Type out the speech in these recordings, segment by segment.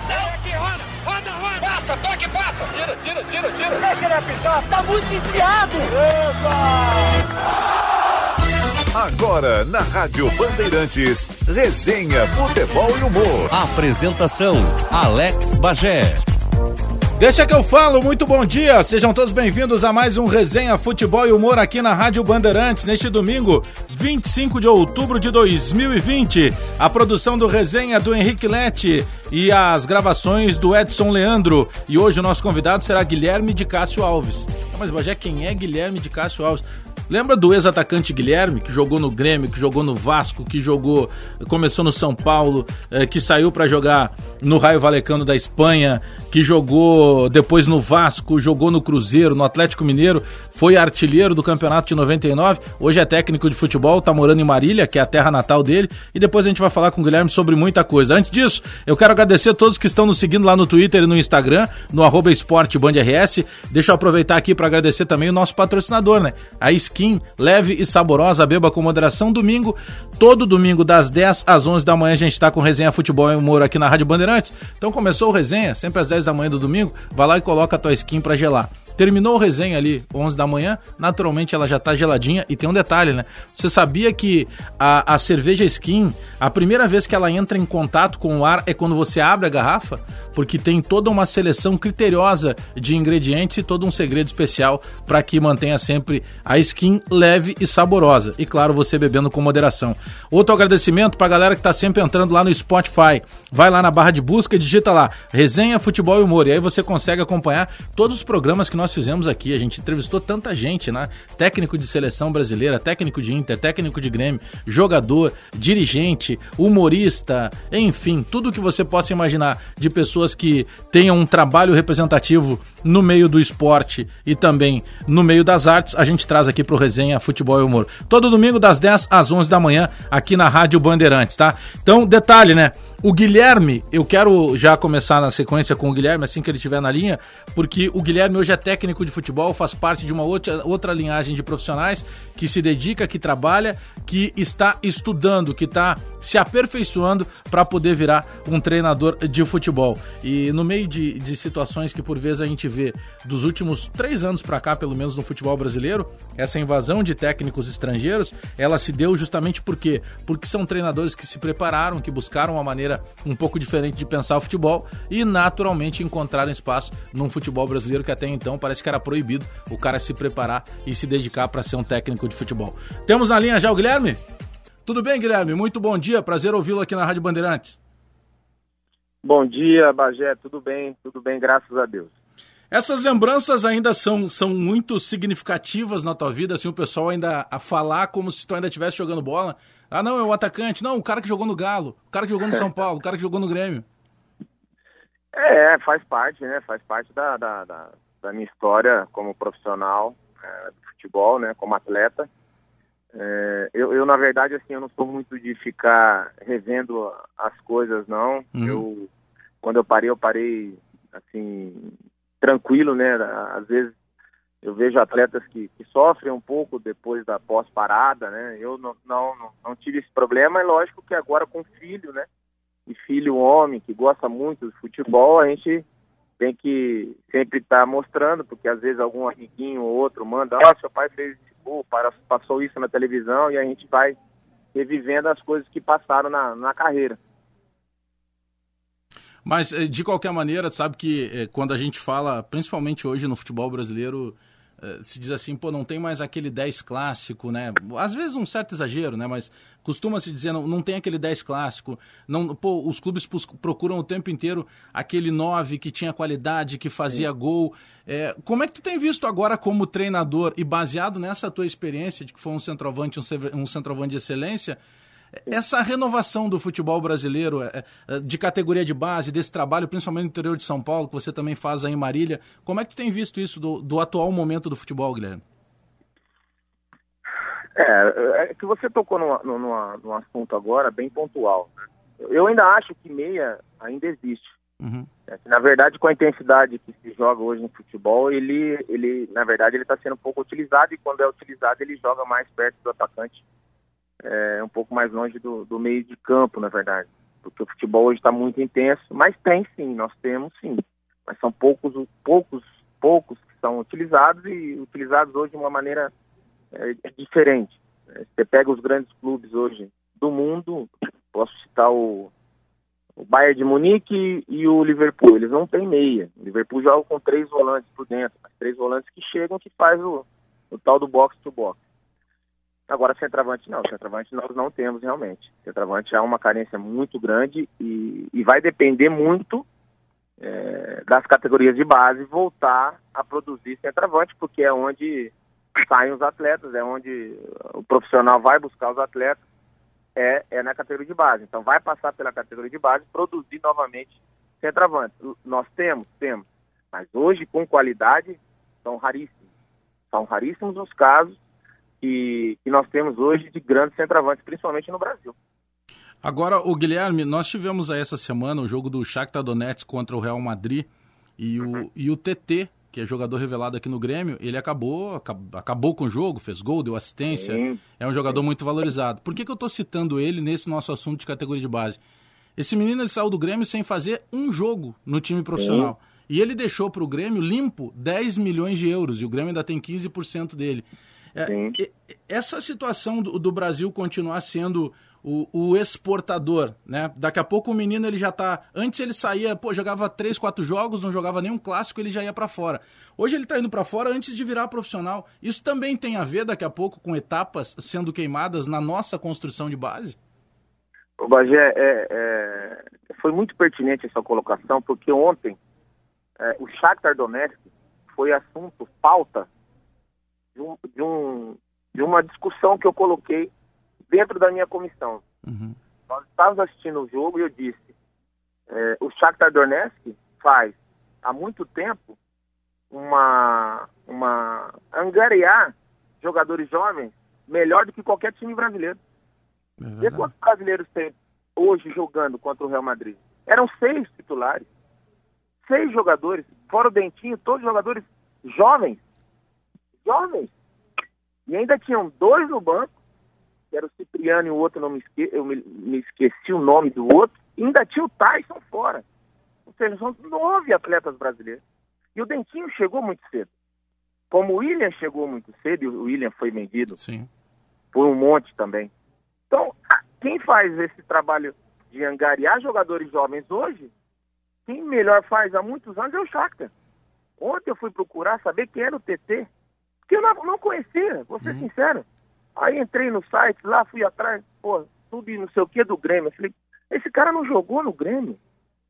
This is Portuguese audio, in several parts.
marcação! Aqui, roda, roda, roda! Passa, toque, passa! Tira, tira, tira, tira! Deixa ele apitar, tá muito enfiado! Epa! Agora, na Rádio Bandeirantes, resenha, futebol e humor. Apresentação, Alex Bagé. Deixa que eu falo, muito bom dia, sejam todos bem-vindos a mais um Resenha Futebol e Humor aqui na Rádio Bandeirantes, neste domingo, 25 de outubro de 2020. A produção do Resenha do Henrique Lete e as gravações do Edson Leandro. E hoje o nosso convidado será Guilherme de Cássio Alves. Mas, Bagé, quem é Guilherme de Cássio Alves? Lembra do ex-atacante Guilherme, que jogou no Grêmio, que jogou no Vasco, que jogou, começou no São Paulo, eh, que saiu para jogar no Raio Valecano da Espanha, que jogou depois no Vasco, jogou no Cruzeiro, no Atlético Mineiro, foi artilheiro do campeonato de 99, hoje é técnico de futebol, tá morando em Marília, que é a terra natal dele, e depois a gente vai falar com o Guilherme sobre muita coisa. Antes disso, eu quero agradecer a todos que estão nos seguindo lá no Twitter e no Instagram, no arroba esportebandrs. Deixa eu aproveitar aqui para agradecer também o nosso patrocinador, né? A Skin, leve e saborosa, beba com moderação, domingo, todo domingo das 10 às 11 da manhã a gente tá com resenha futebol e humor aqui na Rádio Bandeirantes. Então começou o resenha, sempre às 10 da manhã do domingo, vai lá e coloca a tua skin para gelar. Terminou o resenha ali, 11 da manhã, naturalmente ela já tá geladinha. E tem um detalhe, né? Você sabia que a, a cerveja skin, a primeira vez que ela entra em contato com o ar é quando você abre a garrafa? Porque tem toda uma seleção criteriosa de ingredientes e todo um segredo especial para que mantenha sempre a skin leve e saborosa. E claro, você bebendo com moderação. Outro agradecimento para a galera que tá sempre entrando lá no Spotify. Vai lá na barra de busca e digita lá Resenha Futebol e Humor. E aí você consegue acompanhar todos os programas que nós fizemos aqui. A gente entrevistou tanta gente, né? Técnico de seleção brasileira, técnico de Inter, técnico de Grêmio, jogador, dirigente, humorista, enfim, tudo que você possa imaginar de pessoas que tenham um trabalho representativo no meio do esporte e também no meio das artes, a gente traz aqui pro Resenha Futebol e Humor. Todo domingo das 10 às 11 da manhã aqui na Rádio Bandeirantes, tá? Então, detalhe, né? O Guilherme, eu quero já começar na sequência com o Guilherme, assim que ele estiver na linha, porque o Guilherme hoje é técnico de futebol, faz parte de uma outra, outra linhagem de profissionais que se dedica, que trabalha, que está estudando, que está se aperfeiçoando para poder virar um treinador de futebol. E no meio de, de situações que por vezes a gente vê dos últimos três anos para cá, pelo menos no futebol brasileiro, essa invasão de técnicos estrangeiros, ela se deu justamente por quê? Porque são treinadores que se prepararam, que buscaram uma maneira um pouco diferente de pensar o futebol e naturalmente encontraram espaço num futebol brasileiro que até então parece que era proibido o cara se preparar e se dedicar para ser um técnico de futebol. Temos na linha já o Guilherme? Tudo bem, Guilherme? Muito bom dia, prazer ouvi-lo aqui na Rádio Bandeirantes. Bom dia, Bagé, tudo bem? Tudo bem, graças a Deus. Essas lembranças ainda são, são muito significativas na tua vida, assim, o pessoal ainda a falar como se tu ainda estivesse jogando bola. Ah, não, é o atacante. Não, o cara que jogou no Galo, o cara que jogou no São Paulo, o cara que jogou no Grêmio. É, faz parte, né? Faz parte da, da, da, da minha história como profissional é, de futebol, né? Como atleta. É, eu, eu, na verdade, assim, eu não sou muito de ficar revendo as coisas, não. Uhum. Eu, quando eu parei, eu parei, assim, tranquilo, né? Às vezes eu vejo atletas que, que sofrem um pouco depois da pós-parada, né? Eu não, não, não, tive esse problema, é lógico que agora com filho, né? E filho homem que gosta muito de futebol, a gente tem que sempre estar tá mostrando, porque às vezes algum amiguinho ou outro manda, ó, oh, seu pai fez esse passou isso na televisão, e a gente vai revivendo as coisas que passaram na, na carreira. Mas, eh, de qualquer maneira, sabe que eh, quando a gente fala, principalmente hoje no futebol brasileiro, se diz assim, pô, não tem mais aquele 10 clássico, né? Às vezes um certo exagero, né? Mas costuma-se dizer, não, não tem aquele 10 clássico. Não, pô, os clubes procuram o tempo inteiro aquele 9 que tinha qualidade, que fazia Sim. gol. É, como é que tu tem visto agora como treinador e baseado nessa tua experiência de que foi um centroavante, um, um centroavante de excelência, essa renovação do futebol brasileiro, é, é, de categoria de base, desse trabalho, principalmente no interior de São Paulo, que você também faz aí em Marília, como é que tu tem visto isso do, do atual momento do futebol, Guilherme? É, é que você tocou num, num, num assunto agora bem pontual. Né? Eu ainda acho que meia ainda existe. Uhum. É, na verdade, com a intensidade que se joga hoje no futebol, ele, ele na verdade, ele está sendo pouco utilizado e quando é utilizado, ele joga mais perto do atacante é, um pouco mais longe do, do, meio de campo, na verdade. porque o futebol hoje está muito intenso, mas tem sim, nós temos sim, mas são poucos, poucos, poucos que são utilizados e utilizados hoje de uma maneira é, diferente. Você pega os grandes clubes hoje do mundo, posso citar o, o Bayern de Munique e o Liverpool, eles não têm meia. O Liverpool joga com três volantes por dentro, três volantes que chegam que faz o, o tal do box to box. Agora, centroavante não, centroavante nós não temos realmente. Centroavante há uma carência muito grande e, e vai depender muito é, das categorias de base voltar a produzir centroavante, porque é onde saem os atletas, é onde o profissional vai buscar os atletas, é, é na categoria de base. Então vai passar pela categoria de base, produzir novamente centroavante. Nós temos, temos, mas hoje com qualidade são raríssimos. São raríssimos os casos que, que nós temos hoje de grandes centroavantes, principalmente no Brasil. Agora, o Guilherme, nós tivemos aí essa semana o jogo do Shakhtar Donetsk contra o Real Madrid e o, e o TT, que é jogador revelado aqui no Grêmio, ele acabou, acabou com o jogo, fez gol, deu assistência, Sim. é um jogador muito valorizado. Por que, que eu estou citando ele nesse nosso assunto de categoria de base? Esse menino ele saiu do Grêmio sem fazer um jogo no time profissional. Sim. E ele deixou para o Grêmio limpo 10 milhões de euros, e o Grêmio ainda tem 15% dele. É, essa situação do, do, Brasil continuar sendo o, o, exportador, né? Daqui a pouco o menino ele já tá. Antes ele saía, pô, jogava três, quatro jogos, não jogava nenhum clássico, ele já ia para fora. Hoje ele tá indo para fora antes de virar profissional. Isso também tem a ver daqui a pouco com etapas sendo queimadas na nossa construção de base? O Bagé, é, é, foi muito pertinente essa colocação, porque ontem é, o Shakhtar Donetsk foi assunto, pauta de, um, de, um, de uma discussão que eu coloquei dentro da minha comissão. Uhum. Nós estávamos assistindo o jogo e eu disse, é, o Shakhtar Donetsk faz há muito tempo uma, uma angariar jogadores jovens melhor do que qualquer time brasileiro. É e quantos brasileiros tem hoje jogando contra o Real Madrid? Eram seis titulares. Seis jogadores, fora o Dentinho, todos jogadores jovens jovens. E ainda tinham dois no banco, que era o Cipriano e o outro, não me esque... eu me, me esqueci o nome do outro, e ainda tinha o Tyson fora. Ou seja, são nove atletas brasileiros. E o Dentinho chegou muito cedo. Como o William chegou muito cedo, e o William foi vendido Sim. por um monte também. Então, quem faz esse trabalho de angariar jogadores jovens hoje, quem melhor faz há muitos anos é o Shakhtar. Ontem eu fui procurar saber quem era o TT que eu não, não conhecia, vou ser uhum. sincero. Aí entrei no site lá, fui atrás, pô, tudo e não sei o que do Grêmio. Eu falei, esse cara não jogou no Grêmio.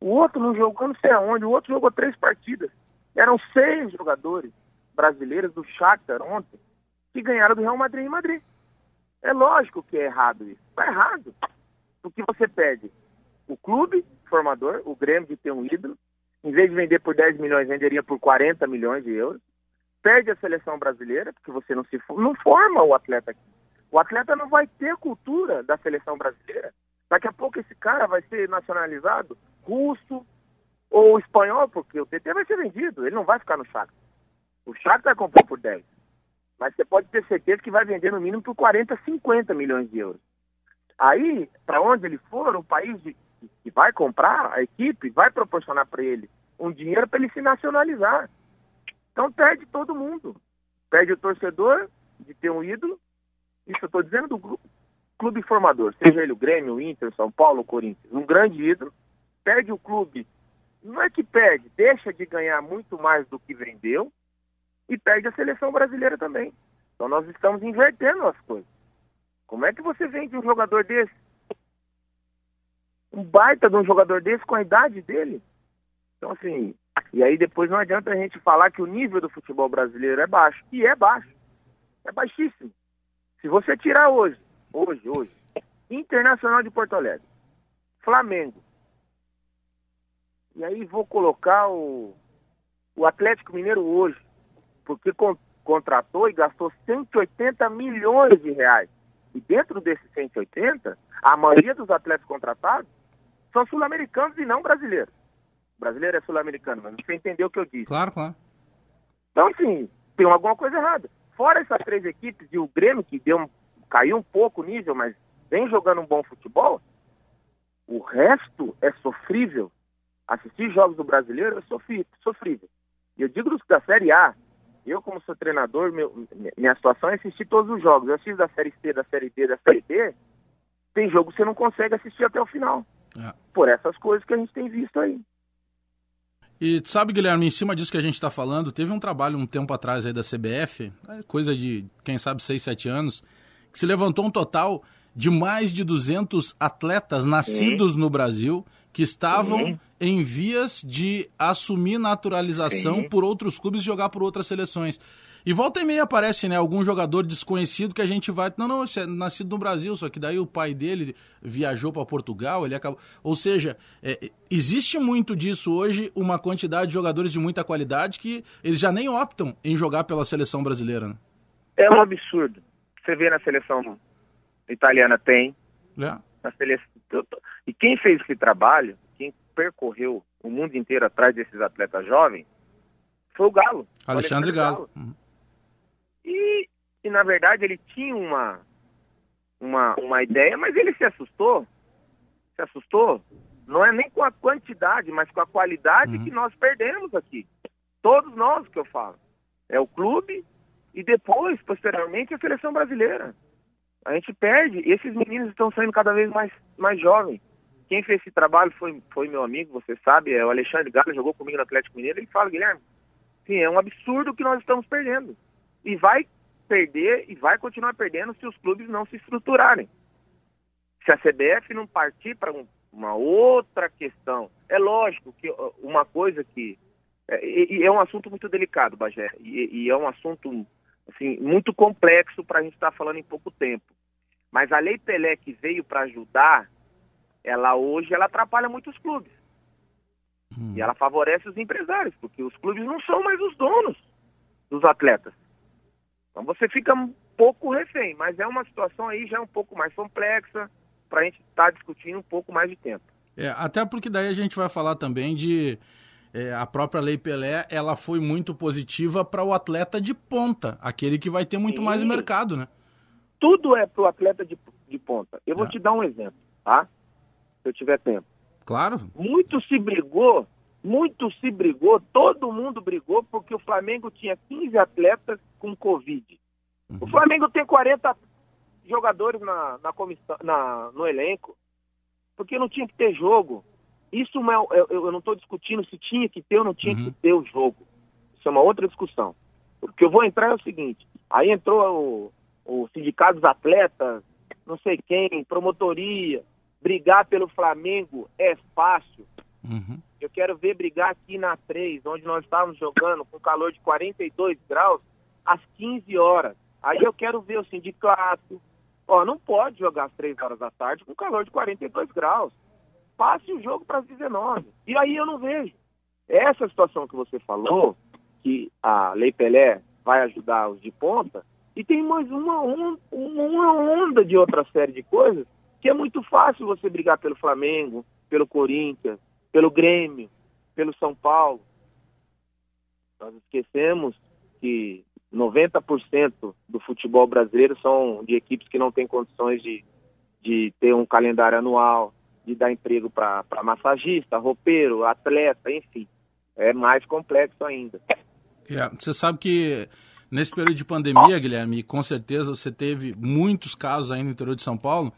O outro não jogou não sei aonde, o outro jogou três partidas. Eram seis jogadores brasileiros do Shakhtar ontem que ganharam do Real Madrid em Madrid. É lógico que é errado isso. Está errado. Porque você pede o clube formador, o Grêmio de ter um ídolo, em vez de vender por 10 milhões, venderia por 40 milhões de euros perde a seleção brasileira, porque você não se não forma o atleta aqui. O atleta não vai ter cultura da seleção brasileira. Daqui a pouco esse cara vai ser nacionalizado russo ou espanhol, porque o TT vai ser vendido, ele não vai ficar no Shakhtar. O Shakhtar comprou por 10. Mas você pode ter certeza que vai vender no mínimo por 40, 50 milhões de euros. Aí, para onde ele for, o país que vai comprar, a equipe, vai proporcionar para ele um dinheiro para ele se nacionalizar. Então perde todo mundo. Perde o torcedor de ter um ídolo. Isso eu estou dizendo do clube formador, seja ele o Grêmio, o Inter, São Paulo, o Corinthians. Um grande ídolo. Perde o clube. Não é que perde, deixa de ganhar muito mais do que vendeu e perde a seleção brasileira também. Então nós estamos invertendo as coisas. Como é que você vende um jogador desse? Um baita de um jogador desse com a idade dele? Então, assim, e aí depois não adianta a gente falar que o nível do futebol brasileiro é baixo. E é baixo. É baixíssimo. Se você tirar hoje, hoje, hoje, Internacional de Porto Alegre, Flamengo, e aí vou colocar o, o Atlético Mineiro hoje, porque con, contratou e gastou 180 milhões de reais. E dentro desses 180, a maioria dos atletas contratados são sul-americanos e não brasileiros brasileiro é sul-americano, mas você entendeu o que eu disse. Claro, claro. Então, assim, tem alguma coisa errada. Fora essas três equipes e o Grêmio, que deu um, caiu um pouco o nível, mas vem jogando um bom futebol, o, resto é sofrível. Assistir jogos do brasileiro é sofrível. E eu digo da Série A. Eu, como sou treinador, meu, minha situação é assistir todos os jogos. Eu assisto da Série C, da Série D, da Série D. Tem jogo que você não consegue assistir até o final. É. Por essas coisas que a gente tem visto aí. E sabe, Guilherme, em cima disso que a gente está falando, teve um trabalho um tempo atrás aí da CBF, é coisa de, quem sabe, 6, 7 anos, que se levantou um total de mais de 200 atletas nascidos no Brasil que estavam em vias de assumir naturalização por outros clubes e jogar por outras seleções. E volta e meia aparece, né, algum jogador desconhecido que a gente vai, não, não, esse é nascido no Brasil, só que daí o pai dele viajou para Portugal, ele acabou, ou seja, é, existe muito disso hoje, uma quantidade de jogadores de muita qualidade que eles já nem optam em jogar pela seleção brasileira, né? É um absurdo. Você vê na seleção italiana tem. É. Na seleção, e quem fez esse trabalho, quem percorreu o mundo inteiro atrás desses atletas jovens, foi o Galo. Alexandre, Alexandre Galo. Galo. Uhum. E, e na verdade ele tinha uma, uma, uma ideia, mas ele se assustou. Se assustou. Não é nem com a quantidade, mas com a qualidade uhum. que nós perdemos aqui. Todos nós que eu falo. É o clube e depois, posteriormente, a seleção brasileira. A gente perde. E esses meninos estão saindo cada vez mais, mais jovens. Quem fez esse trabalho foi, foi meu amigo, você sabe, é o Alexandre Galo, jogou comigo no Atlético Mineiro. Ele fala, Guilherme, sim, é um absurdo que nós estamos perdendo e vai perder e vai continuar perdendo se os clubes não se estruturarem. Se a CBF não partir para um, uma outra questão. É lógico que uma coisa que. É, e, é um assunto muito delicado, Bagé, e, e é um assunto assim, muito complexo para a gente estar tá falando em pouco tempo. Mas a Lei Pelé que veio para ajudar, ela hoje ela atrapalha muitos clubes. Hum. E ela favorece os empresários, porque os clubes não são mais os donos dos atletas. Então você fica um pouco refém, mas é uma situação aí já um pouco mais complexa para a gente estar tá discutindo um pouco mais de tempo. É, até porque daí a gente vai falar também de é, a própria Lei Pelé, ela foi muito positiva para o atleta de ponta, aquele que vai ter muito Sim. mais mercado, né? Tudo é para o atleta de, de ponta. Eu vou é. te dar um exemplo, tá? Se eu tiver tempo. Claro. Muito se brigou muito se brigou, todo mundo brigou, porque o Flamengo tinha 15 atletas com Covid. Uhum. O Flamengo tem 40 jogadores na, na comissão, na, no elenco, porque não tinha que ter jogo. Isso é, eu, eu não estou discutindo se tinha que ter ou não tinha uhum. que ter o jogo. Isso é uma outra discussão. O que eu vou entrar é o seguinte: aí entrou o, o sindicato dos atletas, não sei quem, promotoria. Brigar pelo Flamengo é fácil. Uhum. Eu quero ver brigar aqui na 3, onde nós estávamos jogando com calor de 42 graus, às 15 horas. Aí eu quero ver o sindicato. Ó, não pode jogar às 3 horas da tarde com calor de 42 graus. Passe o jogo para as 19. E aí eu não vejo. Essa situação que você falou, que a Lei Pelé vai ajudar os de ponta, e tem mais uma, uma, uma onda de outra série de coisas que é muito fácil você brigar pelo Flamengo, pelo Corinthians, pelo Grêmio, pelo São Paulo. Nós esquecemos que 90% do futebol brasileiro são de equipes que não têm condições de, de ter um calendário anual, de dar emprego para massagista, roupeiro, atleta, enfim. É mais complexo ainda. É, você sabe que nesse período de pandemia, Guilherme, com certeza você teve muitos casos aí no interior de São Paulo.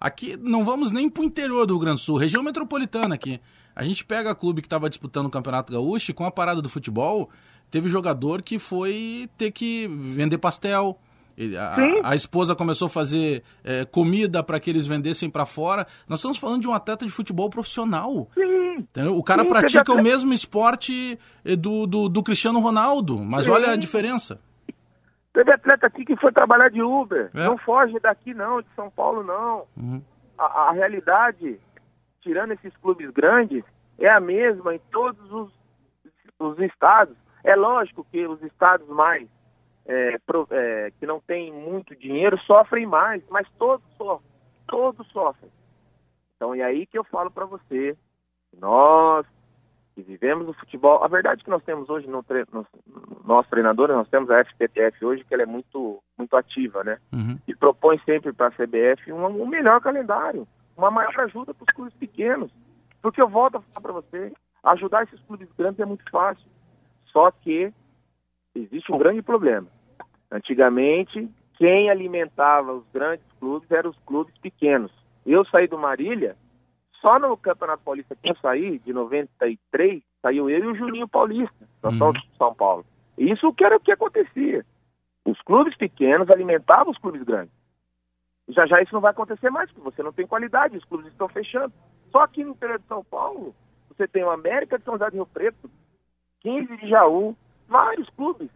Aqui não vamos nem para o interior do Rio Grande do Sul, região metropolitana aqui. A gente pega clube que estava disputando o Campeonato Gaúcho e com a parada do futebol, teve jogador que foi ter que vender pastel. A, a esposa começou a fazer é, comida para que eles vendessem para fora. Nós estamos falando de um atleta de futebol profissional. Sim. O cara Sim, pratica o mesmo esporte eh, do, do, do Cristiano Ronaldo, mas Sim. olha a diferença. Teve atleta aqui que foi trabalhar de Uber. É. Não foge daqui, não, de São Paulo, não. Uhum. A, a, realidade tirando esses clubes grandes, é a mesma em todos os, os estados. É lógico que os estados mais é, pro, é, que não têm muito dinheiro sofrem mais, mas todos sofrem, todos sofrem. Então é aí que eu falo para você, nós que vivemos o futebol, a verdade é que nós temos hoje no, tre no nosso treinador, nós temos a FPTF hoje que ela é muito muito ativa, né? Uhum. E propõe sempre para a CBF um, um melhor calendário uma maior ajuda para os clubes pequenos. Porque eu volto a falar para você, ajudar esses clubes grandes é muito fácil. Só que existe um grande problema. Antigamente, quem alimentava os grandes clubes eram os clubes pequenos. Eu saí do Marília, só no Campeonato Paulista que eu saí, de 93, saiu eu e o Juninho Paulista, uhum. de São Paulo. Isso que era o que acontecia. Os clubes pequenos alimentavam os clubes grandes. Já já isso não vai acontecer mais, porque você não tem qualidade, os clubes estão fechando. Só aqui no interior de São Paulo, você tem o América de São José do Rio Preto, 15 de Jaú, vários clubes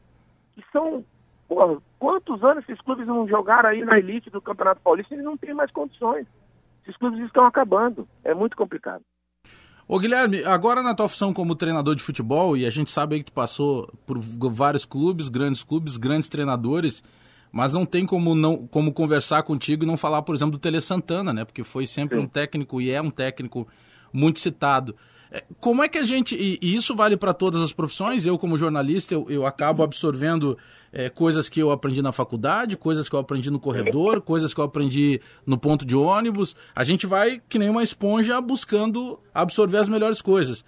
que são. Porra, quantos anos esses clubes não jogaram aí na elite do Campeonato Paulista? Eles não têm mais condições. Esses clubes estão acabando. É muito complicado. Ô Guilherme, agora na tua função como treinador de futebol, e a gente sabe aí que tu passou por vários clubes, grandes clubes, grandes treinadores, mas não tem como não como conversar contigo e não falar, por exemplo, do Tele Santana, né? Porque foi sempre Sim. um técnico e é um técnico muito citado. É, como é que a gente. E, e isso vale para todas as profissões. Eu, como jornalista, eu, eu acabo absorvendo é, coisas que eu aprendi na faculdade, coisas que eu aprendi no corredor, coisas que eu aprendi no ponto de ônibus. A gente vai, que nem uma esponja, buscando absorver as melhores coisas.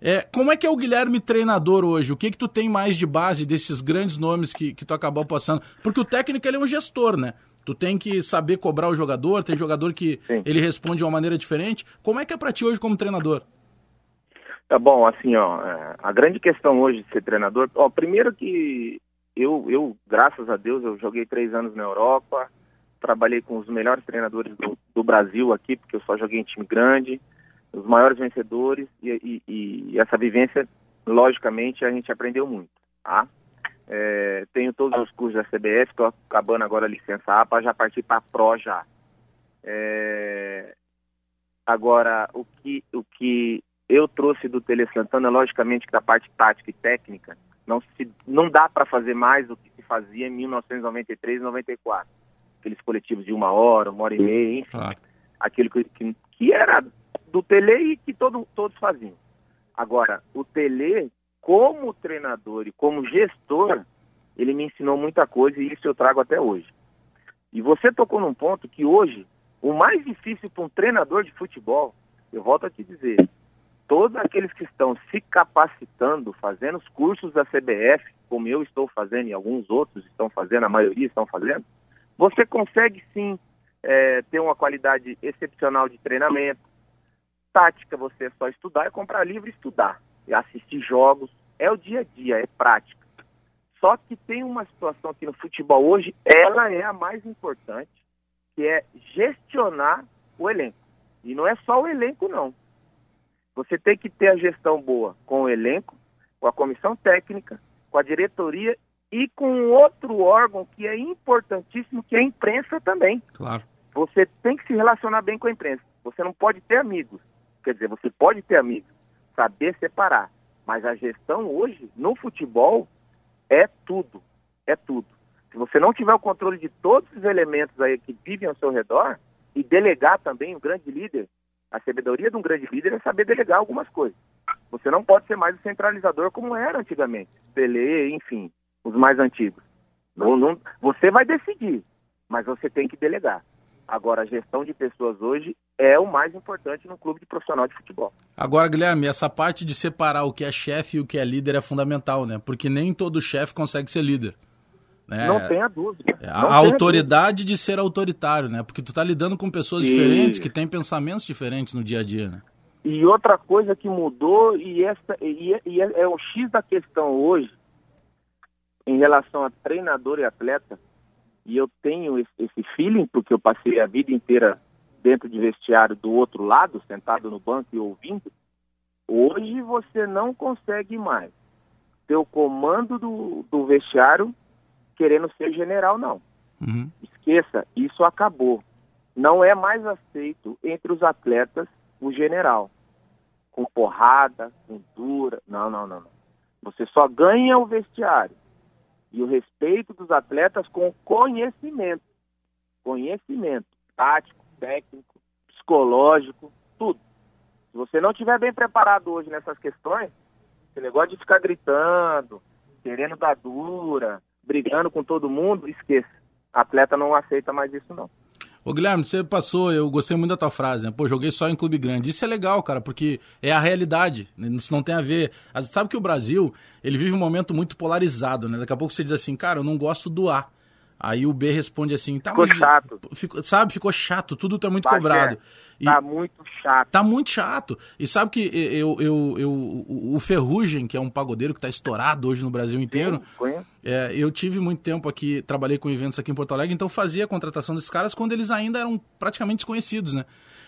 É, como é que é o Guilherme treinador hoje? O que que tu tem mais de base desses grandes nomes que, que tu acabou passando? Porque o técnico ele é um gestor, né? Tu tem que saber cobrar o jogador, tem jogador que Sim. ele responde de uma maneira diferente. Como é que é para ti hoje como treinador? Tá bom, assim, ó, é, a grande questão hoje de ser treinador, ó, primeiro que eu, eu, graças a Deus, eu joguei três anos na Europa, trabalhei com os melhores treinadores do, do Brasil aqui, porque eu só joguei em time grande, os maiores vencedores e, e, e, essa vivência, logicamente, a gente aprendeu muito, tá? É, tenho todos os cursos da CBF, estou acabando agora a licença para já partir para a Pro já. É, agora, o que, o que eu trouxe do Tele Santana, logicamente que da parte tática e técnica, não, se, não dá para fazer mais do que se fazia em 1993 e 94. Aqueles coletivos de uma hora, uma hora e meia, enfim. Aquilo que, que, que era do Tele e que todo, todos faziam. Agora, o Tele, como treinador e como gestor, ele me ensinou muita coisa e isso eu trago até hoje. E você tocou num ponto que hoje, o mais difícil para um treinador de futebol, eu volto a te dizer, todos aqueles que estão se capacitando, fazendo os cursos da CBF, como eu estou fazendo e alguns outros estão fazendo, a maioria estão fazendo, você consegue sim é, ter uma qualidade excepcional de treinamento, tática, você é só estudar, é comprar livro e estudar, e assistir jogos, é o dia a dia, é prática. Só que tem uma situação aqui no futebol hoje, ela é a mais importante, que é gestionar o elenco. E não é só o elenco, não. Você tem que ter a gestão boa com o elenco, com a comissão técnica, com a diretoria e com outro órgão que é importantíssimo, que é a imprensa também. Claro. Você tem que se relacionar bem com a imprensa. Você não pode ter amigos. Quer dizer, você pode ter amigos, saber separar. Mas a gestão hoje, no futebol, é tudo. É tudo. Se você não tiver o controle de todos os elementos aí que vivem ao seu redor, e delegar também um grande líder, a sabedoria de um grande líder é saber delegar algumas coisas. Você não pode ser mais o centralizador como era antigamente. Pelé, enfim, os mais antigos. Não, não, você vai decidir, mas você tem que delegar. Agora, a gestão de pessoas hoje é o mais importante no clube de profissional de futebol. Agora, Guilherme, essa parte de separar o que é chefe e o que é líder é fundamental, né? Porque nem todo chefe consegue ser líder. Né? Não tenha dúvida. É, a, autoridade dúvida. de ser autoritário, né? Porque tu está lidando com pessoas e... diferentes que têm pensamentos diferentes no dia a dia, né? E outra coisa que mudou, e, essa, e, e é, é o X da questão hoje, em relação a treinador e atleta, e eu tenho esse, feeling, porque eu passei a vida inteira dentro de vestiário do outro lado, sentado no banco e ouvindo, hoje você não consegue mais ter o comando do, do vestiário querendo ser general, não. Uhum. Esqueça, isso acabou. Não é mais aceito entre os atletas o general. Com porrada, com dura. Não, não, não, não. Você só ganha o vestiário e o respeito dos atletas com conhecimento. Conhecimento tático, técnico, psicológico, tudo. Se você não estiver bem preparado hoje nessas questões, esse negócio de ficar gritando, querendo dar dura, brigando com todo mundo, esqueça. Atleta não aceita mais isso, não. Ô Guilherme, você passou, eu gostei muito da tua frase, né? Pô, joguei só em clube grande. Isso é legal, cara, porque é a realidade. Né? Isso não tem a ver. Sabe que o Brasil, ele vive um momento muito polarizado, né? Daqui a pouco você diz assim, cara, eu não gosto do A. Aí o B responde assim, tá Ficou mas- chato. Ficou, sabe, ficou chato, tudo tá muito cobrado. E- Tá muito chato. Tá muito chato. E sabe que eu, eu, eu, o Ferrugem, que é um pagodeiro que tá estourado hoje no Brasil inteiro, Conheço. é, eu tive muito tempo aqui, trabalhei com eventos aqui em Porto Alegre, então fazia a contratação desses caras quando eles ainda eram praticamente desconhecidos, né?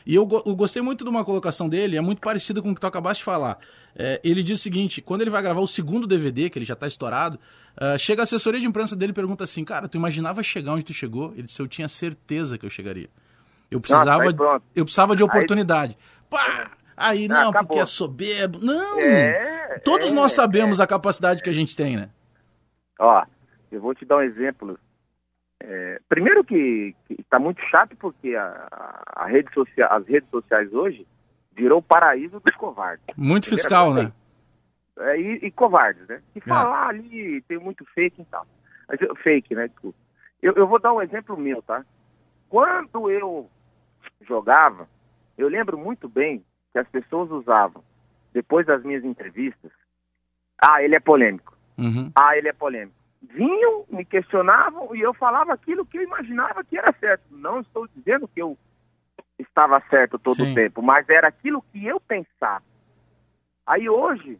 E eu, eu gostei muito de uma colocação dele, é muito parecida com o que tu acabaste de falar. É, ele diz o seguinte: quando ele vai gravar o segundo DVD, que ele já tá estourado, ah, chega a assessoria de imprensa dele e pergunta assim: Cara, tu imaginava chegar onde tu chegou? Ele disse: Eu tinha certeza que eu chegaria. Eu precisava, aí pronto. eu precisava de oportunidade. Pá! Aí, Ah, não, porque é soberbo. Não! É, Todos é, nós sabemos a capacidade que a gente tem, né? Ó, eu vou te dar um exemplo. É, primeiro que está muito chato porque a, a- rede social, as redes sociais hoje virou o paraíso dos covardes. Muito Primeira fiscal, né? É, e, e covardes, né? Que falar ali tem muito fake e tal. Fake, né? Desculpa. Eu, eu vou dar um exemplo meu, tá? Quando eu jogava, eu lembro muito bem que as pessoas usavam, depois das minhas entrevistas, ah, ele é polêmico. Uhum. Ah, ele é polêmico. Vinham, me questionavam e eu falava aquilo que eu imaginava que era certo. Não estou dizendo que eu estava certo todo Sim. o tempo, mas era aquilo que eu pensava. Aí hoje,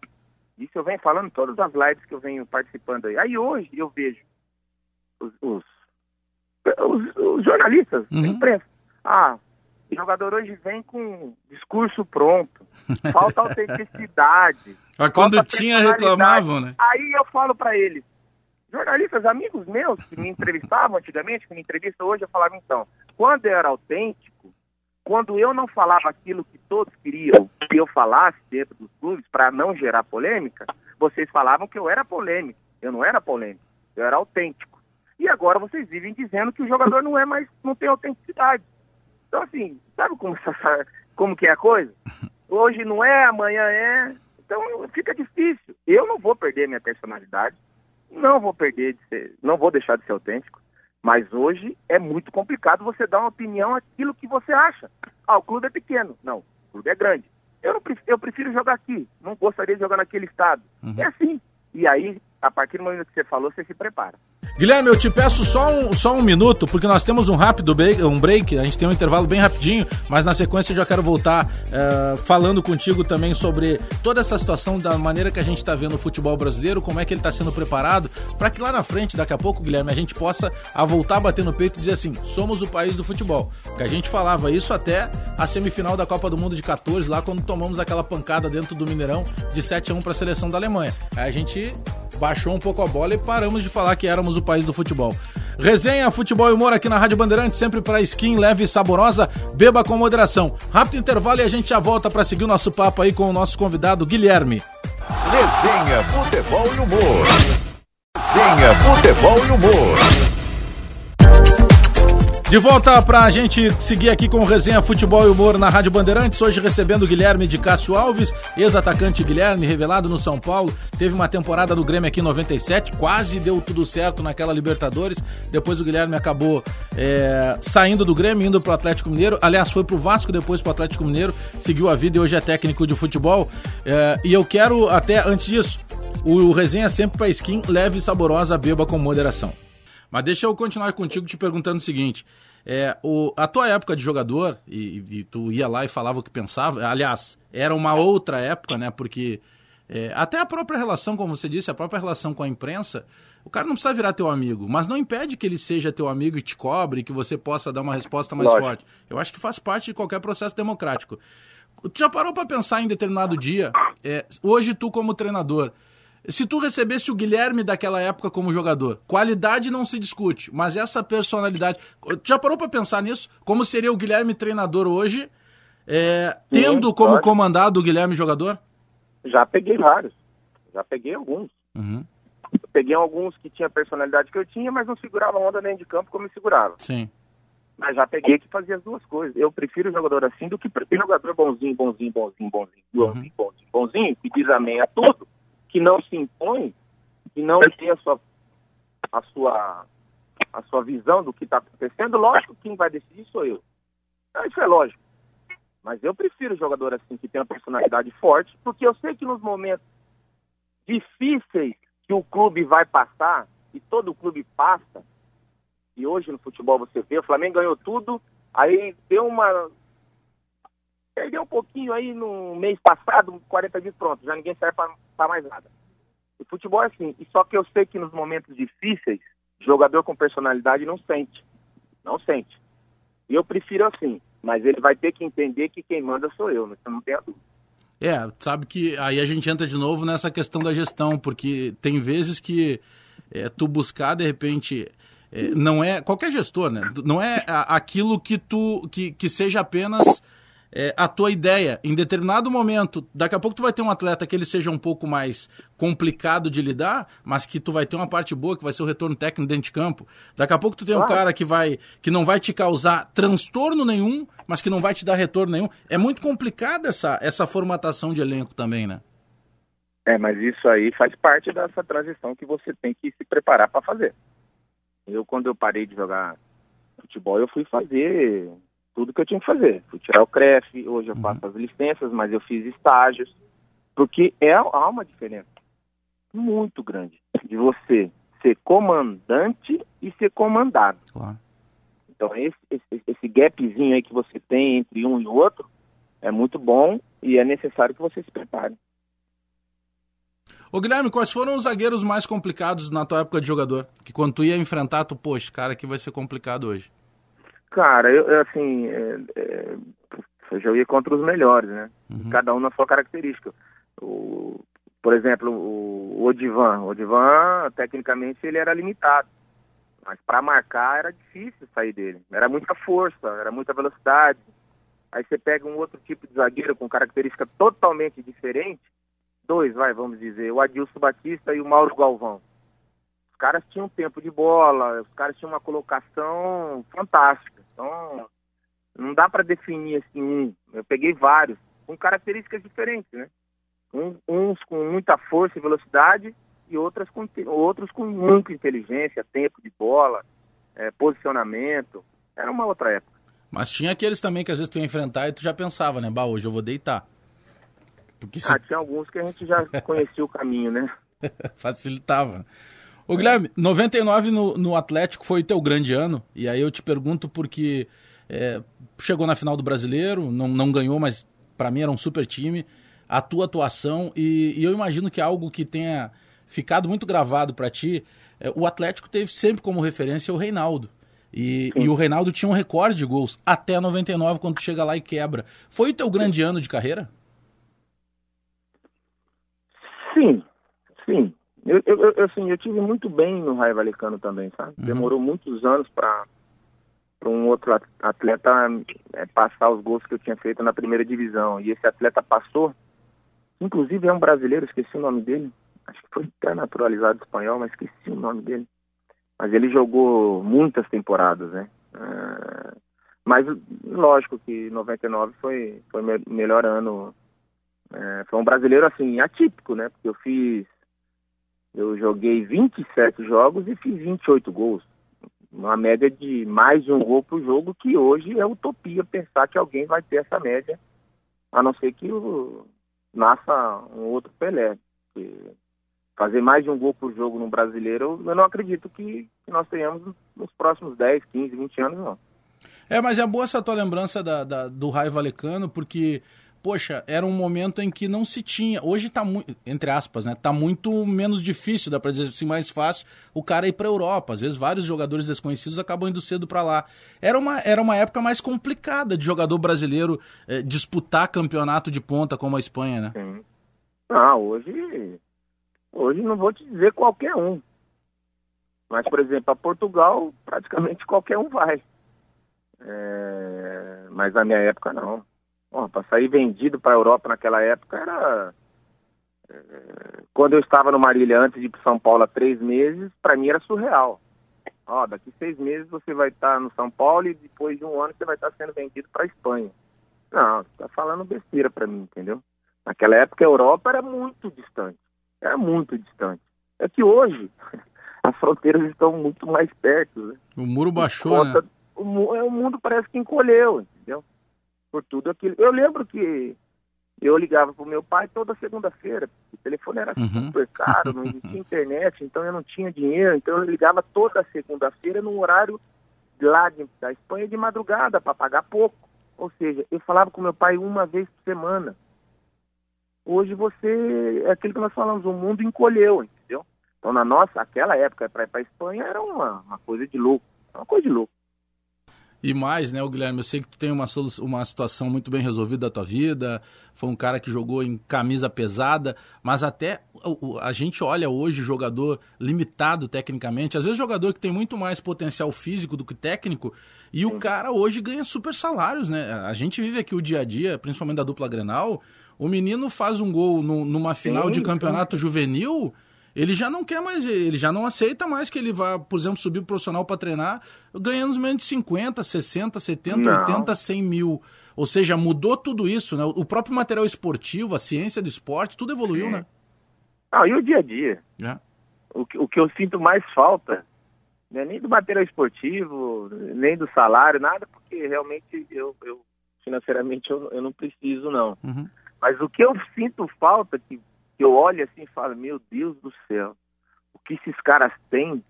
isso eu venho falando em todas as lives que eu venho participando aí. Aí hoje eu vejo os, os, os- os jornalistas Uhum. da imprensa. Ah, o jogador hoje vem com discurso pronto. Falta autenticidade. Mas quando falta tinha, reclamavam, né? Aí eu falo pra eles, jornalistas, amigos meus que me entrevistavam antigamente, que me entrevistam hoje, eu falava então, quando eu era autêntico, quando eu não falava aquilo que todos queriam que eu falasse dentro dos clubes para não gerar polêmica, vocês falavam que eu era polêmico. Eu não era polêmico, eu era autêntico. E agora vocês vivem dizendo que o jogador não é mais, não tem autenticidade. Então assim, sabe como, como que é a coisa? Hoje não é, amanhã é. Então fica difícil. Eu não vou perder minha personalidade, não vou perder de ser, não vou deixar de ser autêntico. Mas hoje é muito complicado você dar uma opinião aquilo que você acha. Ah, o clube é pequeno. Não, o clube é grande. Eu, não prefiro, eu prefiro jogar aqui. Não gostaria de jogar naquele estado. É assim. E aí, a partir do momento que você falou, você se prepara. Guilherme, eu te peço só um, só um minuto, porque nós temos um rápido break, um break, a gente tem um intervalo bem rapidinho, mas na sequência eu já quero voltar eh, falando contigo também sobre toda essa situação da maneira que a gente está vendo o futebol brasileiro, como é que ele está sendo preparado, para que lá na frente, daqui a pouco, Guilherme, a gente possa a voltar a bater no peito e dizer assim, somos o país do futebol. Que a gente falava isso até a semifinal da Copa do Mundo de 14, lá quando tomamos aquela pancada dentro do Mineirão de 7 a 1 para a seleção da Alemanha. Aí a gente baixou um pouco a bola e paramos de falar que éramos o país do futebol. Resenha, futebol e humor aqui na Rádio Bandeirantes, sempre para skin leve e saborosa, beba com moderação. Rápido intervalo e a gente já volta para seguir o nosso papo aí com o nosso convidado Guilherme. Resenha, futebol e humor. Resenha, futebol e humor. De volta pra gente seguir aqui com o Resenha Futebol e Humor na Rádio Bandeirantes, hoje recebendo o Guilherme de Cássio Alves, ex-atacante Guilherme, revelado no São Paulo, teve uma temporada no Grêmio aqui em 97, quase deu tudo certo naquela Libertadores, depois o Guilherme acabou é, saindo do Grêmio, indo pro Atlético Mineiro, aliás foi pro Vasco, depois pro Atlético Mineiro, seguiu a vida e hoje é técnico de futebol, É, e eu quero até, antes disso, o Resenha sempre pra skin, leve e saborosa, beba com moderação. Mas deixa eu continuar contigo te perguntando o seguinte: é, o, a tua época de jogador, e, e tu ia lá e falava o que pensava, aliás, era uma outra época, né? Porque é, até a própria relação, como você disse, a própria relação com a imprensa, o cara não precisa virar teu amigo, mas não impede que ele seja teu amigo e te cobre, que você possa dar uma resposta mais Lógico. forte. Eu acho que faz parte de qualquer processo democrático. Tu já parou pra pensar em determinado dia, é, hoje tu como treinador, se tu recebesse o Guilherme daquela época como jogador, qualidade não se discute, mas essa personalidade. Já parou pra pensar nisso? Como seria o Guilherme treinador hoje, é, Sim, tendo como lógico. comandado o Guilherme jogador? Já peguei vários. Já peguei alguns. Uhum, peguei alguns que tinham a personalidade que eu tinha, mas não segurava a onda dentro de campo como eu segurava. sim. Mas já peguei que fazia as duas coisas. Eu prefiro jogador assim do que jogador bonzinho, bonzinho, bonzinho, bonzinho, bonzinho, bonzinho, bonzinho, que diz amém a tudo, que não se impõe, que não tem a sua, a sua, a sua visão do que está acontecendo, lógico que quem vai decidir sou eu. Ah, isso é lógico. Mas eu prefiro jogador assim que tem uma personalidade forte, porque eu sei que nos momentos difíceis que o clube vai passar, e todo clube passa, e hoje no futebol você vê, o Flamengo ganhou tudo, aí deu uma. Perdeu um pouquinho aí no mês passado, 40 dias pronto, já ninguém serve para mais nada. O futebol é assim, e só que eu sei que nos momentos difíceis, jogador com personalidade não sente. Não sente. E eu prefiro assim, mas ele vai ter que entender que quem manda sou eu, você não tem a dúvida. É, sabe que aí a gente entra de novo nessa questão da gestão, porque tem vezes que é, tu buscar, de repente, é, não é qualquer gestor, né? Não é aquilo que tu que, que seja apenas é, a tua ideia. Em determinado momento, daqui a pouco tu vai ter um atleta que ele seja um pouco mais complicado de lidar, mas que tu vai ter uma parte boa, que vai ser o retorno técnico dentro de campo. Daqui a pouco tu tem um cara que vai que não vai te causar transtorno nenhum, mas que não vai te dar retorno nenhum. É muito complicada essa, essa formatação de elenco também, né? É, mas isso aí faz parte dessa transição que você tem que se preparar para fazer. Eu, quando eu parei de jogar futebol, eu fui fazer tudo que eu tinha que fazer. Fui tirar o CREF, hoje eu uhum. faço as licenças, mas eu fiz estágios, porque é, há uma diferença muito grande de você ser comandante e ser comandado. Claro. Então, esse, esse, esse gapzinho aí que você tem entre um e outro é muito bom e é necessário que você se prepare. Ô Guilherme, quais foram os zagueiros mais complicados na tua época de jogador? Que quando tu ia enfrentar, tu, poxa, cara, aqui vai ser complicado hoje. Cara, eu, assim, é, é, eu ia contra os melhores, né? Uhum. Cada um na sua característica. O, por exemplo, o, o Odivan. O Odivan, tecnicamente, ele era limitado. Mas para marcar era difícil sair dele. Era muita força, era muita velocidade. Aí você pega um outro tipo de zagueiro com característica totalmente diferente. Dois, vai, vamos dizer, o Adilson Batista e o Mauro Galvão caras tinham tempo de bola, os caras tinham uma colocação fantástica. Então, não dá para definir assim um. Eu peguei vários, com características diferentes, né? Um, uns com muita força e velocidade e outras com, outros com muita inteligência, tempo de bola, é, posicionamento. Era uma outra época. Mas tinha aqueles também que às vezes tu ia enfrentar e tu já pensava, né? Bah, hoje eu vou deitar. Porque se... Ah, tinha alguns que a gente já conhecia o caminho, né? Facilitava. Ô Guilherme, 99 no, no Atlético foi o teu grande ano, e aí eu te pergunto porque é, chegou na final do Brasileiro, não, não ganhou, mas para mim era um super time, a tua atuação, e, e eu imagino que algo que tenha ficado muito gravado para ti, é, o Atlético teve sempre como referência o Reinaldo. E, e, o Reinaldo tinha um recorde de gols até 99, quando chega lá e quebra. Foi o teu grande ano de carreira? Sim, sim. Eu, eu, eu, assim, eu tive muito bem no Raio Valecano também, sabe? Uhum. Demorou muitos anos para um outro atleta é, passar os gols que eu tinha feito na primeira divisão. E esse atleta passou, inclusive é um brasileiro, esqueci o nome dele. Acho que foi até naturalizado espanhol, mas esqueci o nome dele. Mas ele jogou muitas temporadas, né? Uh, mas lógico que 99 foi foi meu melhor ano. Uh, foi um brasileiro assim atípico, né? Porque eu fiz eu joguei 27 jogos e fiz 28 gols. Uma média de mais de um gol por jogo, que hoje é utopia pensar que alguém vai ter essa média, a não ser que o, nasça um outro Pelé. Porque fazer mais de um gol por jogo no brasileiro, eu não acredito que, que nós tenhamos nos próximos 10, 15, 20 anos, não. É, mas é boa essa tua lembrança da, da do Raio Valecano, porque poxa, era um momento em que não se tinha. Hoje está muito, entre aspas, né? Tá muito menos difícil, dá para dizer assim, mais fácil o cara ir para Europa. Às vezes vários jogadores desconhecidos acabam indo cedo para lá. Era uma, era uma época mais complicada de jogador brasileiro eh, disputar campeonato de ponta como a Espanha, né? Sim. Ah, hoje, hoje não vou te dizer qualquer um. Mas, por exemplo, a Portugal, praticamente qualquer um vai. É... Mas na minha época, não para sair vendido para a Europa naquela época era. É, quando eu estava no Marília antes de ir para São Paulo há três meses, para mim era surreal. Ó, daqui seis meses você vai estar no São Paulo e depois de um ano você vai estar sendo vendido para a Espanha. Não, tá falando besteira para mim, entendeu? Naquela época a Europa era muito distante. Era muito distante. É que hoje as fronteiras estão muito mais perto. Né? O muro baixou, Conta- né? o, é, o mundo parece que encolheu, entendeu? Por tudo aquilo. Eu lembro que eu ligava pro meu pai toda segunda-feira. O telefone era Uhum. super caro, não existia internet, então eu não tinha dinheiro. Então eu ligava toda segunda-feira num horário lá de- da Espanha de madrugada para pagar pouco. Ou seja, eu falava com meu pai uma vez por semana. Hoje você, é aquilo que nós falamos, o mundo encolheu, entendeu? Então na nossa, aquela época para ir para Espanha era uma, uma coisa de louco, uma coisa de louco. E mais, né, o Guilherme, eu sei que tu tem uma, uma situação muito bem resolvida da tua vida, foi um cara que jogou em camisa pesada, mas até a gente olha hoje jogador limitado tecnicamente, às vezes jogador que tem muito mais potencial físico do que técnico, e o cara hoje ganha super salários, né? A gente vive aqui o dia a dia, principalmente da dupla Grenal, o menino faz um gol no- numa final Sim, de sim. campeonato juvenil, ele já não quer mais, ele já não aceita mais que ele vá, por exemplo, subir pro profissional para treinar, ganhando menos de 50, 60, 70, Não. 80, 100 mil. Ou seja, mudou tudo isso, né? O próprio material esportivo, a ciência do esporte, tudo evoluiu, Sim. né? Ah, e o dia a dia? É. O que, o que eu sinto mais falta não é nem do material esportivo, nem do salário, nada, porque realmente eu, eu financeiramente eu, eu não preciso, não. Uhum. Mas o que eu sinto falta, que eu olho assim e falo, meu Deus do céu, o que esses caras têm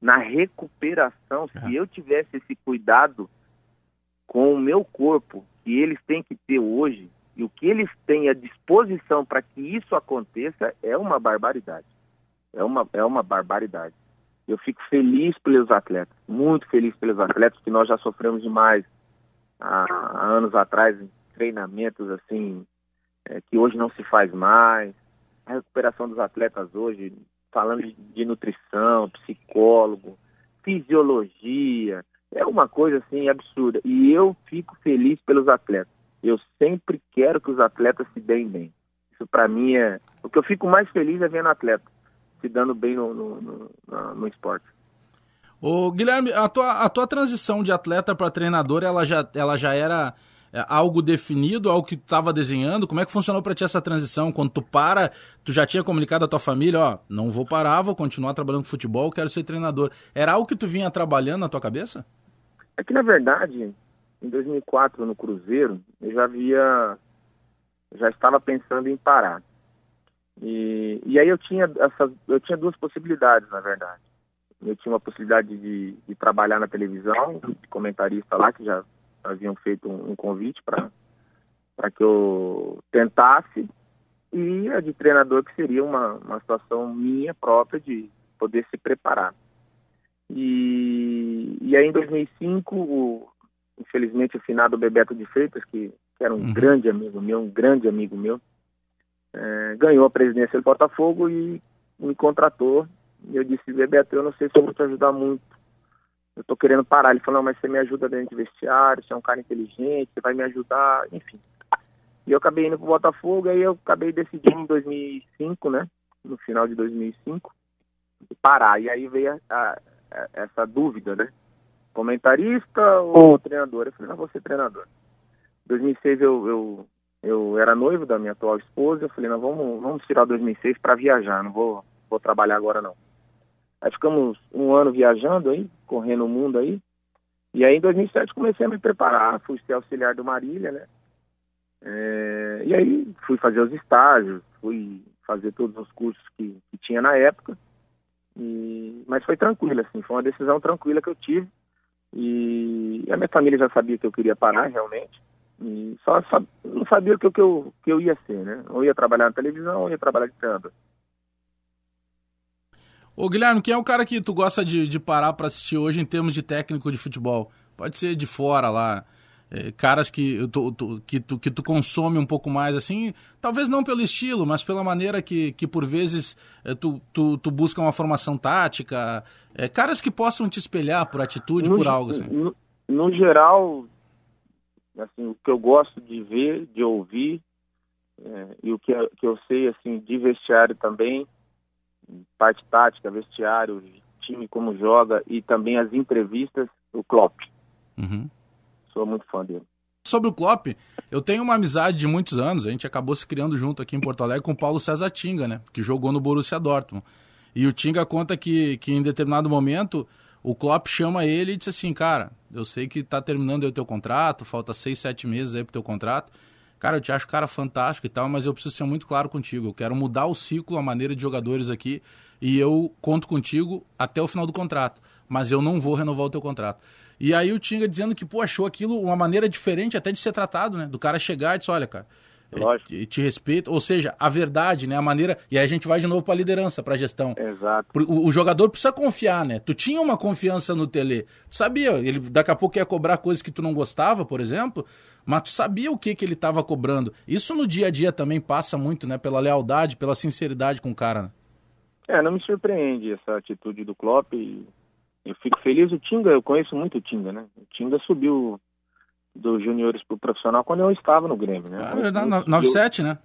na recuperação, se É. eu tivesse esse cuidado com o meu corpo, que eles têm que ter hoje, e o que eles têm à disposição para que isso aconteça, é uma barbaridade. É uma, é uma barbaridade. Eu fico feliz pelos atletas, muito feliz pelos atletas, que nós já sofremos demais há, há anos atrás em treinamentos assim, é, que hoje não se faz mais. A recuperação dos atletas hoje, falando de, nutrição, psicólogo, fisiologia, é uma coisa assim absurda. E eu fico feliz pelos atletas. Eu sempre quero que os atletas se deem bem. Isso para mim é. O que eu fico mais feliz é vendo atleta se dando bem no, no, no, no esporte. Ô, Guilherme, a tua, a tua transição de atleta para treinador, ela já, ela já era algo definido, algo que tu estava desenhando? Como é que funcionou para ti essa transição? Quando tu para, tu já tinha comunicado à tua família, ó, não vou parar, vou continuar trabalhando com futebol, quero ser treinador. Era algo que tu vinha trabalhando na tua cabeça? É que, na verdade, em 2004, no Cruzeiro, eu já havia. Já estava pensando em parar. E, e aí eu tinha, essas, eu tinha duas possibilidades, na verdade. Eu tinha uma possibilidade de, de trabalhar na televisão, de comentarista lá, que já haviam feito um, um convite para que eu tentasse, e a de treinador, que seria uma, uma situação minha própria de poder se preparar. E, e aí em 2005, o, infelizmente o finado Bebeto de Freitas, que, que era um Uhum. grande amigo meu, um grande amigo meu, eh, ganhou a presidência do Botafogo e me contratou. E eu disse, Bebeto, eu não sei se eu vou te ajudar muito. Eu tô querendo parar. Ele falou, não, mas você me ajuda dentro de vestiário, você é um cara inteligente, você vai me ajudar, enfim. E eu acabei indo pro Botafogo, aí eu acabei decidindo em 2005, né? No final de 2005, parar. E aí veio a- a- a- essa dúvida, né? Comentarista ou treinador? Eu falei, não, vou ser treinador. Em 2006 eu, eu, eu era noivo da minha atual esposa. Eu falei, não, vamos, vamos tirar 2006 para viajar, não vou, vou trabalhar agora não. Aí ficamos um ano viajando aí, correndo o mundo aí. E aí em 2007 comecei a me preparar, fui ser auxiliar do Marília, né? É, e aí fui fazer os estágios, fui fazer todos os cursos que, que tinha na época. E, mas foi tranquilo, assim, foi uma decisão tranquila que eu tive. E a minha família já sabia que eu queria parar realmente. E só, só não sabia o que, que, eu, que eu ia ser, né? Ou ia trabalhar na televisão ou ia trabalhar de treinador. Ô Guilherme, quem é o cara que tu gosta de, de parar para assistir hoje em termos de técnico de futebol? Pode ser de fora lá, é, caras que tu, tu- que, tu, que tu consome um pouco mais, assim, talvez não pelo estilo, mas pela maneira que, que por vezes é, tu, tu, tu busca uma formação tática, é, caras que possam te espelhar por atitude, por No- algo assim. No, no geral, assim, o que eu gosto de ver, de ouvir, é, e o que, que eu sei assim de vestiário também, parte tática, vestiário, time como joga e também as entrevistas, o Klopp. Uhum. Sou muito fã dele. Sobre o Klopp, eu tenho uma amizade de muitos anos, a gente acabou se criando junto aqui em Porto Alegre com o Paulo César Tinga, né, que jogou no Borussia Dortmund. E o Tinga conta que, que em determinado momento o Klopp chama ele e diz assim, cara, eu sei que tá terminando o teu contrato, falta seis, sete meses aí pro teu contrato. Cara, eu te acho cara fantástico e tal, mas eu preciso ser muito claro contigo. Eu quero mudar o ciclo, a maneira de jogadores aqui, e eu conto contigo até o final do contrato. Mas eu não vou renovar o teu contrato. E aí o Tinga dizendo que, pô, achou aquilo uma maneira diferente até de ser tratado, né? Do cara chegar e dizer, olha, cara, Lógico. te, te respeito, ou seja, a verdade, né? A maneira. E aí a gente vai de novo para a liderança, para a gestão. Exato. O, o, jogador precisa confiar, né? Tu tinha uma confiança no Tele. Tu sabia, ele daqui a pouco ia cobrar coisas que tu não gostava, por exemplo, mas tu sabia o que, que ele estava cobrando. Isso no dia a dia também passa muito, né? Pela lealdade, pela sinceridade com o cara. Né? É, não me surpreende essa atitude do Klopp. Eu fico feliz. O Tinga, eu conheço muito o Tinga, né? O Tinga subiu dos juniores pro profissional quando eu estava no Grêmio, né? Ah, verdade, 97, né?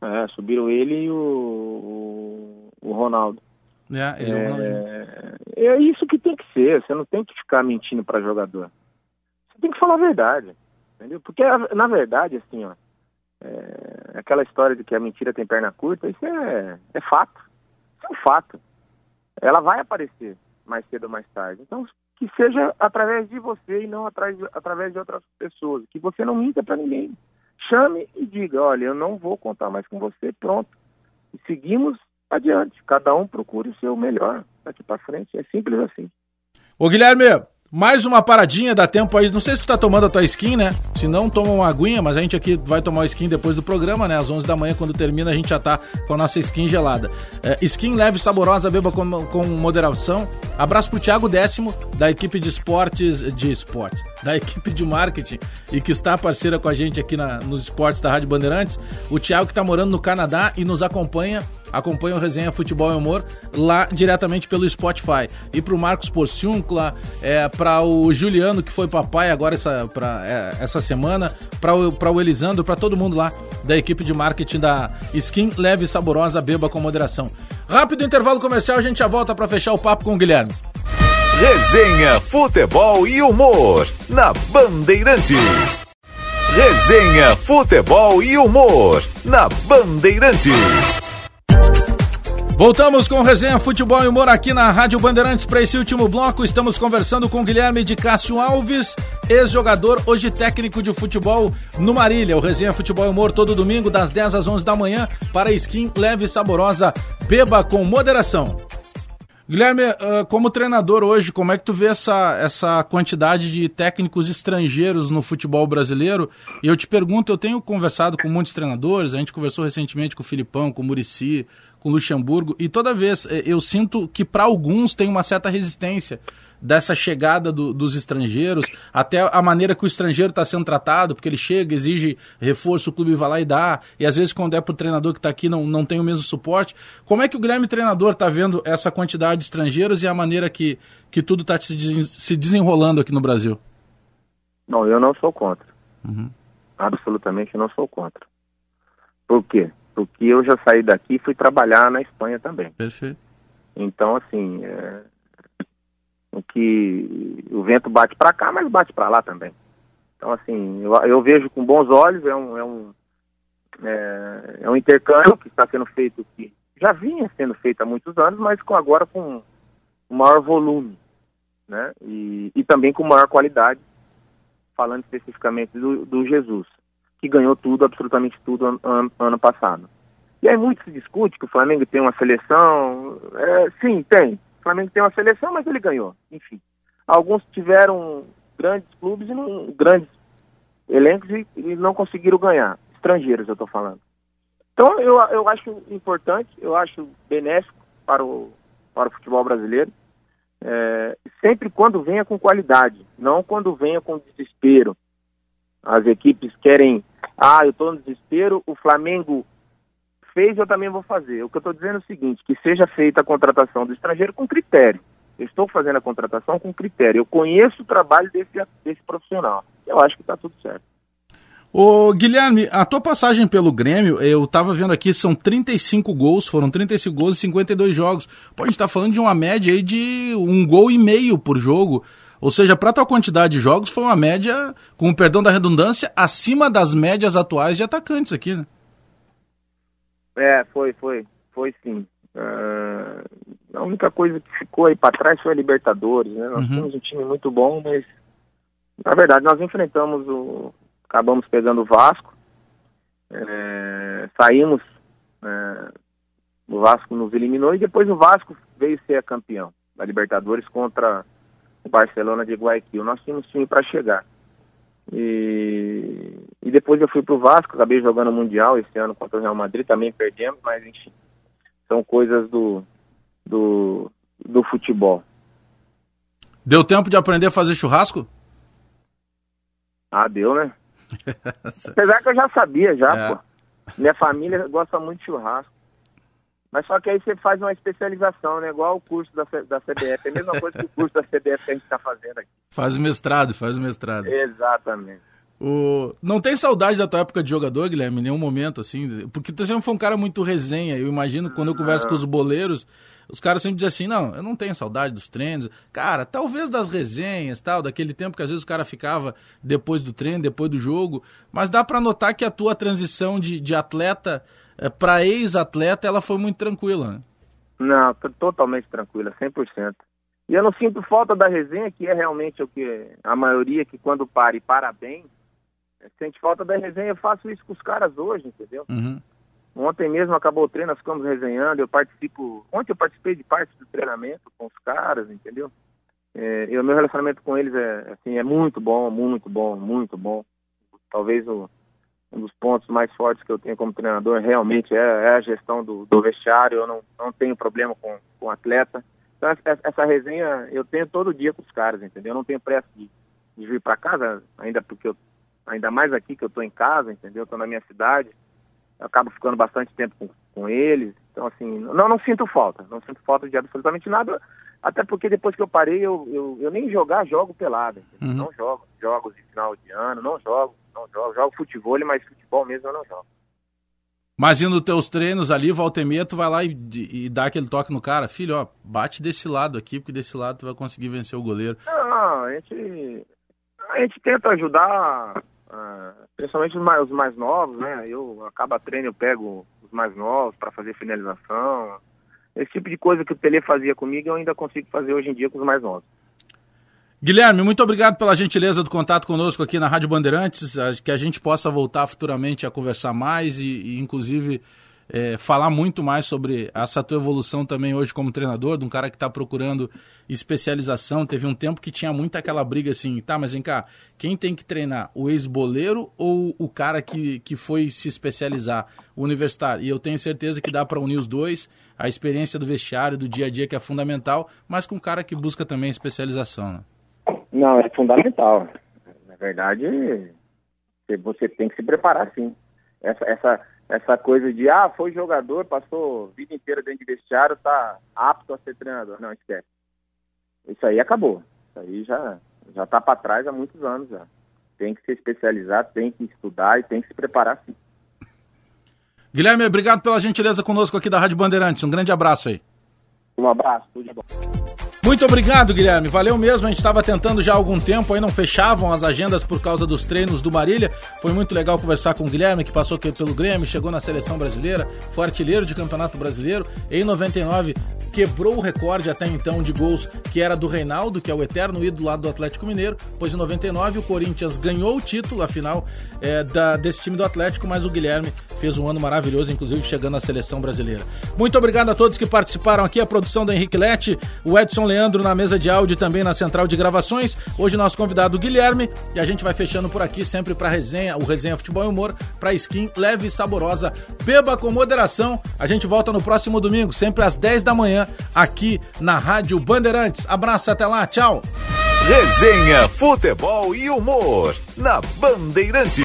É, subiram ele e o, o, o Ronaldo. É, ele é, é, é isso que tem que ser. Você não tem que ficar mentindo para jogador. Você tem que falar a verdade, entendeu? Porque na verdade, assim, ó, é, aquela história de que a mentira tem perna curta, isso é, é fato. Isso é um fato. Ela vai aparecer mais cedo ou mais tarde. Então, que seja através de você e não através, através de outras pessoas. Que você não minta para ninguém. Chame e diga, olha, eu não vou contar mais com você, pronto. E seguimos adiante. Cada um procure o seu melhor daqui para frente. É simples assim. Ô Guilherme, mais uma paradinha, dá tempo aí. Não sei se tu tá tomando a tua skin, né? Se não, toma uma aguinha, mas a gente aqui vai tomar skin depois do programa, né? Às 11 da manhã, quando termina, a gente já tá com a nossa skin gelada. É, skin leve, saborosa, beba com, com moderação. Abraço pro Thiago Décimo, da equipe de esportes, de esportes, da equipe de marketing e que está parceira com a gente aqui na, nos esportes da Rádio Bandeirantes. O Thiago que tá morando no Canadá e nos acompanha acompanha o Resenha Futebol e Humor lá diretamente pelo Spotify. E pro Marcos Porciuncla, é, para o Juliano, que foi papai agora essa, pra, é, essa semana, para o, o Elisandro, para todo mundo lá da equipe de marketing da Skin Leve e Saborosa, beba com moderação. Rápido intervalo comercial, a gente já volta para fechar o papo com o Guilherme. Resenha Futebol e Humor na Bandeirantes. Resenha Futebol e Humor na Bandeirantes. Voltamos com resenha Futebol e Humor aqui na Rádio Bandeirantes para esse último bloco. Estamos conversando com Guilherme de Cássio Alves, ex-jogador, hoje técnico de futebol no Marília. O resenha Futebol e Humor todo domingo das 10 às 11 da manhã para skin leve e saborosa. Beba com moderação. Guilherme, ah, como treinador hoje, como é que tu vê essa, essa quantidade de técnicos estrangeiros no futebol brasileiro? E eu te pergunto, eu tenho conversado com muitos treinadores, a gente conversou recentemente com o Filipão, com o Murici, com Luxemburgo, e toda vez eh, eu sinto que para alguns tem uma certa resistência dessa chegada do, dos estrangeiros, até a maneira que o estrangeiro está sendo tratado, porque ele chega, exige reforço, o clube vai lá e dá, e às vezes quando é para o treinador que está aqui não, não tem o mesmo suporte. Como é que o Grêmio treinador está vendo essa quantidade de estrangeiros e a maneira que, que tudo está se, se desenrolando aqui no Brasil? Não, eu não sou contra. Uhum. Absolutamente não sou contra. Por quê? Porque eu já saí daqui e fui trabalhar na Espanha também. Perfeito. Então, assim, é, o que o vento bate para cá, mas bate para lá também. Então, assim, eu, eu, vejo com bons olhos, é um, é um, é, é um intercâmbio que está sendo feito, que já vinha sendo feito há muitos anos, mas com, agora com um maior volume, né? E, e também com maior qualidade, falando especificamente do, do Jesus, que ganhou tudo, absolutamente tudo, ano, passado. E aí muito se discute que o Flamengo tem uma seleção. É, sim, tem. O Flamengo tem uma seleção, mas ele ganhou. Enfim. Alguns tiveram grandes clubes e não, grandes elencos e, e não conseguiram ganhar. Estrangeiros, eu estou falando. Então, eu, eu acho importante, eu acho benéfico para o, para o futebol brasileiro, é, sempre quando venha com qualidade, não quando venha com desespero. As equipes querem, ah, eu estou no desespero, o Flamengo fez, eu também vou fazer. O que eu estou dizendo é o seguinte, que seja feita a contratação do estrangeiro com critério. Eu estou fazendo a contratação com critério. Eu conheço o trabalho desse, desse profissional. Eu acho que está tudo certo. Ô Guilherme, a tua passagem pelo Grêmio, eu estava vendo aqui, são 35 gols, foram 35 gols e 52 jogos. Pô, a gente está falando de uma média aí de um gol e meio por jogo. Ou seja, para tua quantidade de jogos, foi uma média, com o perdão da redundância, acima das médias atuais de atacantes aqui, né? É, foi, foi, foi sim. Uh, A única coisa que ficou aí para trás foi a Libertadores, né? Nós Uhum. temos um time muito bom, mas na verdade nós enfrentamos o. Acabamos pegando o Vasco. é, saímos. é, o Vasco nos eliminou e depois o Vasco veio ser campeão da Libertadores contra o Barcelona de Guayaquil. Nós tínhamos time para chegar. E, e depois eu fui pro Vasco, acabei jogando o Mundial esse ano contra o Real Madrid, também perdemos, mas enfim, são coisas do, do, do futebol. Deu tempo de aprender a fazer churrasco? Ah, deu, né? Apesar que eu já sabia já, É. pô. Minha família gosta muito de churrasco. Mas só que aí você faz uma especialização, né? Igual o curso da, da CBF. É a mesma coisa que o curso da CBF que a gente está fazendo aqui. Faz o mestrado, faz o mestrado. Exatamente. O... Não tem saudade da tua época de jogador, Guilherme, em nenhum momento, assim? Porque tu sempre foi um cara muito resenha. Eu imagino quando eu converso com os boleiros, os caras sempre dizem assim: não, eu não tenho saudade dos treinos. Cara, talvez das resenhas, tal, daquele tempo que às vezes o cara ficava depois do treino, depois do jogo. Mas dá pra notar que a tua transição de, de atleta eh, pra ex-atleta, ela foi muito tranquila. né? Não, totalmente tranquila, 100%. E eu não sinto falta da resenha, que é realmente o que a maioria que quando para e para bem, eh, sente falta da resenha. Eu faço isso com os caras hoje, entendeu? Uhum. Ontem mesmo acabou o treino, nós ficamos resenhando, eu participo, ontem eu participei de parte do treinamento com os caras, entendeu? É, e o meu relacionamento com eles é, assim, é muito bom, muito bom, muito bom. Talvez o, um dos pontos mais fortes que eu tenho como treinador realmente é, é a gestão do, do vestiário, eu não, não tenho problema com, com o atleta. Então essa, essa resenha eu tenho todo dia com os caras, entendeu? Eu não tenho pressa de, de vir para casa, ainda porque eu, ainda mais aqui que eu estou em casa, entendeu? Estou na minha cidade eu acabo ficando bastante tempo com, com eles. Então, assim, não, não sinto falta. Não sinto falta de absolutamente nada. Até porque depois que eu parei, eu, eu, eu nem jogar, jogo pelada. entendeu? Uhum. Não jogo jogos de final de ano, não jogo, não jogo. Jogo futebol, mas futebol mesmo eu não jogo. Mas indo nos teus treinos ali, volta e meia, tu vai lá e, e dá aquele toque no cara. Filho, ó, bate desse lado aqui, porque desse lado tu vai conseguir vencer o goleiro. Não, a gente, a gente tenta ajudar, ah, principalmente os mais, os mais novos, né? Eu acaba treino, eu pego os mais novos para fazer finalização. Esse tipo de coisa que o Tele fazia comigo, eu ainda consigo fazer hoje em dia com os mais novos. Guilherme, muito obrigado pela gentileza do contato conosco aqui na Rádio Bandeirantes, que a gente possa voltar futuramente a conversar mais e, e, inclusive, é, falar muito mais sobre essa tua evolução também hoje como treinador, de um cara que está procurando especialização. Teve um tempo que tinha muito aquela briga assim, tá, mas vem cá, quem tem que treinar, o ex-boleiro ou o cara que, que foi se especializar, o universitário? E eu tenho certeza que dá para unir os dois, a experiência do vestiário, do dia a dia, que é fundamental, mas com um cara que busca também especialização, né? Não, é fundamental. Na verdade, você tem que se preparar sim. Essa, essa, essa coisa de, ah, foi jogador, passou a vida inteira dentro de vestiário, tá apto a ser treinador. Não, esquece. Isso aí acabou. Isso aí já, já tá para trás há muitos anos já. Tem que se especializar, tem que estudar e tem que se preparar sim. Guilherme, obrigado pela gentileza conosco aqui da Rádio Bandeirantes. Um grande abraço aí. Um abraço, tudo de bom. Muito obrigado, Guilherme. Valeu mesmo. A gente estava tentando já há algum tempo, aí não fechavam as agendas por causa dos treinos do Marília. Foi muito legal conversar com o Guilherme, que passou aqui pelo Grêmio, chegou na seleção brasileira, foi artilheiro de campeonato brasileiro. Em 99, quebrou o recorde até então de gols que era do Reinaldo, que é o eterno ídolo lá do Atlético Mineiro. Pois em 99 o Corinthians ganhou o título, afinal, é, da, desse time do Atlético, mas o Guilherme fez um ano maravilhoso, inclusive chegando à seleção brasileira. Muito obrigado a todos que participaram aqui, a produção da Henrique Lete, o Edson Leandro na mesa de áudio e também na central de gravações. Hoje nosso convidado Guilherme e a gente vai fechando por aqui sempre para resenha, o resenha futebol e humor, para skin leve e saborosa. Beba com moderação. A gente volta no próximo domingo, sempre às 10 da manhã, aqui na Rádio Bandeirantes. Abraço até lá, tchau. Resenha, futebol e humor na Bandeirantes.